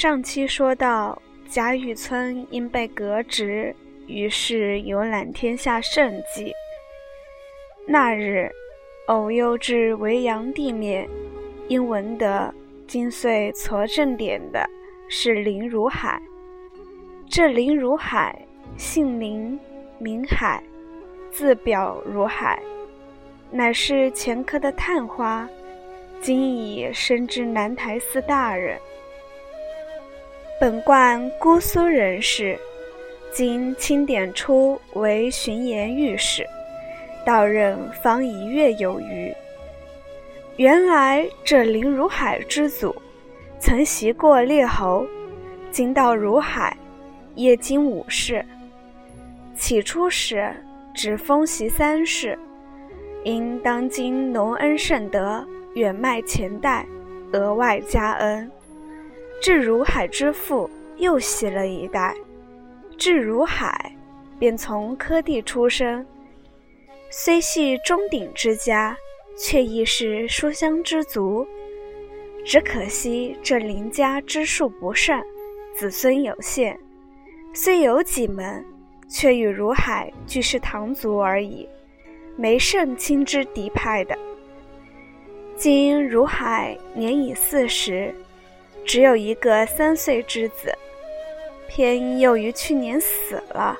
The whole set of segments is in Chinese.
上期说到，贾雨村因被革职，于是游览天下胜迹。那日，偶又至维扬地面，因闻得今岁撮正点的是林如海。这林如海，姓林，名海，字表如海，乃是前科的探花，今已升至南台寺大人。本贯姑苏人士，今清点出为巡盐御史，到任方一月有余。原来这林如海之祖，曾袭过列侯，今到如海，业经五世。起初时只封袭三世，因当今农恩甚德，远迈前代，额外加恩。至如海之父又袭了一代，至如海便从科第出生，虽系中鼎之家，却亦是书香之族。只可惜这林家之数不善，子孙有限，虽有几门，却与如海俱是堂族而已，没甚亲之嫡派的。今如海年已四十。只有一个三岁之子，偏又于去年死了。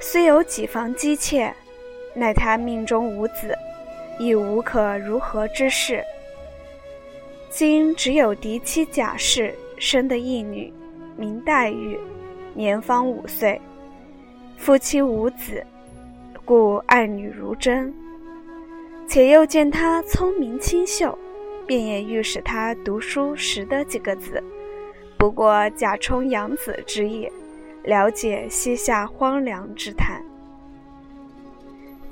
虽有几房姬妾，奈他命中无子，亦无可如何之事。今只有嫡妻贾氏生的一女，名黛玉，年方五岁，夫妻无子，故爱女如珍。且又见她聪明清秀。便也欲使他读书识得几个字，不过假充养子之意，了解西夏荒凉之谈。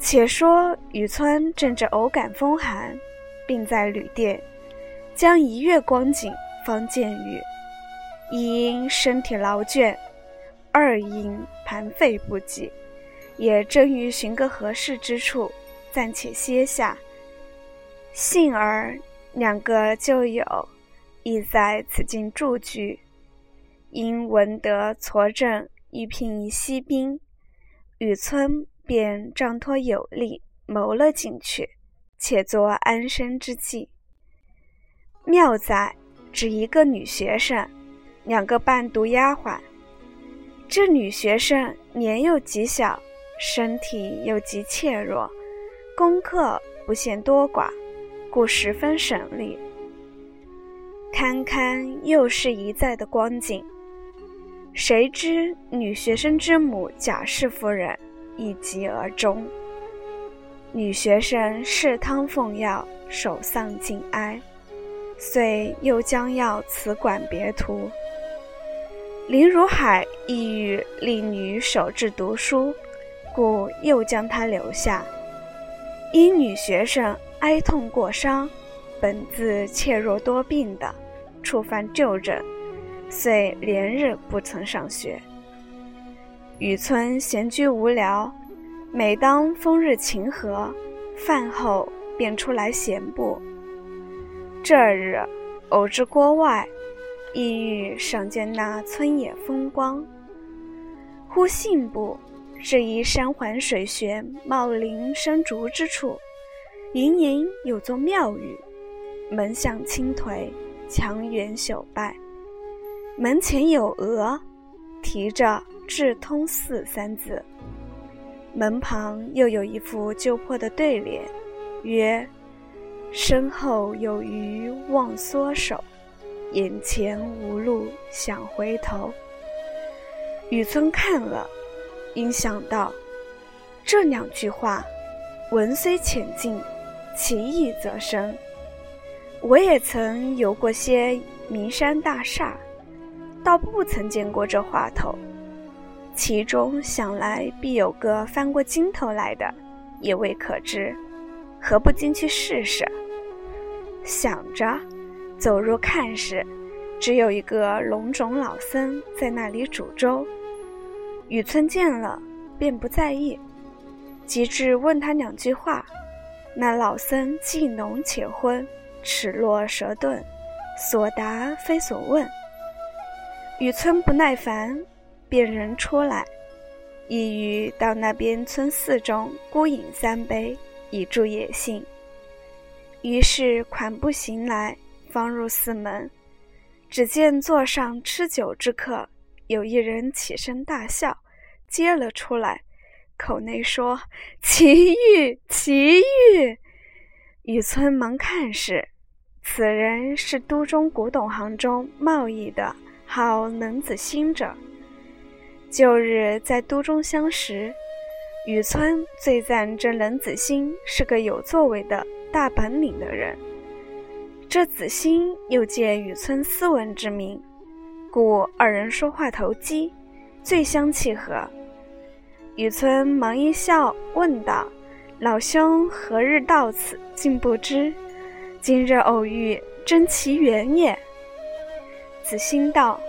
且说雨村正值偶感风寒，病在旅店，将一月光景方见雨。一因身体劳倦，二因盘费不济，也正欲寻个合适之处暂且歇下，幸而。两个旧友亦在此境住居，因闻得痤症欲聘一西兵，雨村便仗托有力谋了进去，且作安身之计。妙哉只一个女学生，两个伴读丫鬟。这女学生年幼极小，身体又极怯弱，功课不嫌多寡。故十分省力。堪堪又是一再的光景，谁知女学生之母贾氏夫人一疾而终。女学生侍汤奉药，守丧尽哀，遂又将要辞馆别途。林如海意欲令女守志读书，故又将她留下。因女学生。哀痛过伤，本自怯弱多病的，触犯旧症，遂连日不曾上学。雨村闲居无聊，每当风日晴和，饭后便出来闲步。这日偶至郭外，意欲赏见那村野风光。忽信步至一山环水旋、茂林生竹之处。隐隐有座庙宇，门向青颓，墙垣朽败。门前有额，题着“智通寺”三字。门旁又有一副旧破的对联，曰：“身后有余忘缩手，眼前无路想回头。”雨村看了，因想到这两句话，文虽浅近。其意则深。我也曾游过些名山大厦，倒不曾见过这话头。其中想来必有个翻过筋头来的，也未可知。何不进去试试？想着，走入看时，只有一个龙种老僧在那里煮粥。雨村见了，便不在意，及至问他两句话。那老僧既浓且昏，齿落舌钝，所答非所问。雨村不耐烦，便人出来，意欲到那边村寺中孤饮三杯，以助野性。于是款步行来，方入寺门，只见座上吃酒之客，有一人起身大笑，接了出来，口内说：“奇遇，奇遇！”雨村忙看时，此人是都中古董行中贸易的。好冷子兴者，旧日在都中相识，雨村最赞这冷子兴是个有作为的大本领的人。这子兴又借雨村斯文之名，故二人说话投机，最相契合。雨村忙一笑，问道：“老兄何日到此？竟不知。今日偶遇，真奇缘也。”子兴道：“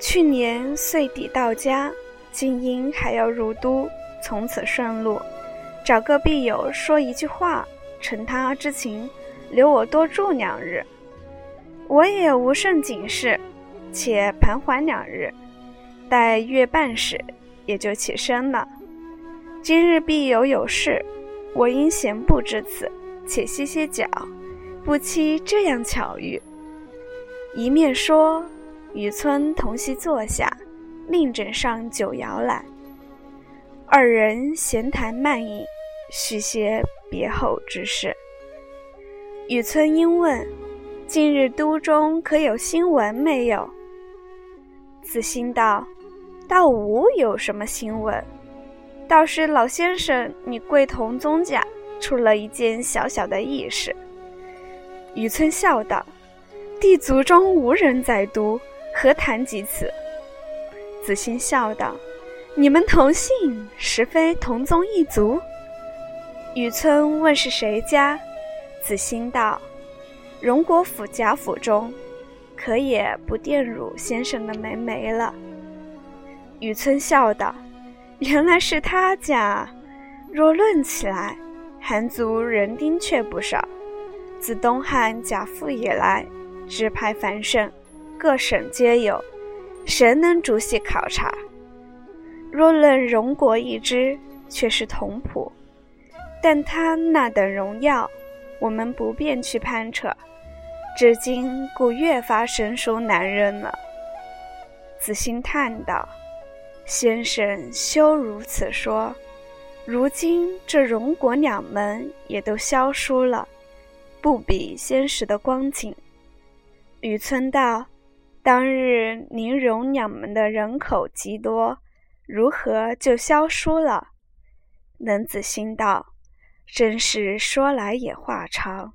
去年岁底到家，今因还要入都，从此顺路，找个必友说一句话，承他之情，留我多住两日。我也无甚紧事，且盘桓两日，待月半时，也就起身了。今日必有有事，我因闲步至此，且歇歇脚，不期这样巧遇。”一面说，与村同席坐下，另整上酒肴来。二人闲谈慢饮，叙些别后之事。雨村因问：“近日都中可有新闻没有？”子兴道：“倒无有什么新闻，倒是老先生你贵同宗家出了一件小小的异事。”雨村笑道。地族中无人在都，何谈及此？子兴笑道：“你们同姓，实非同宗一族？”雨村问是谁家，子兴道：“荣国府贾府中，可也不玷辱先生的门楣了。”雨村笑道：“原来是他家。若论起来，韩族人丁却不少。自东汉贾父以来。”支派繁盛，各省皆有，谁能逐细考察？若论荣国一支，却是同谱，但他那等荣耀，我们不便去攀扯，至今故越发生疏难认了。子兴叹道：“先生休如此说，如今这荣国两门也都消疏了，不比先时的光景。”雨村道：“当日宁荣两门的人口极多，如何就消疏了？”冷子兴道：“真是说来也话长。”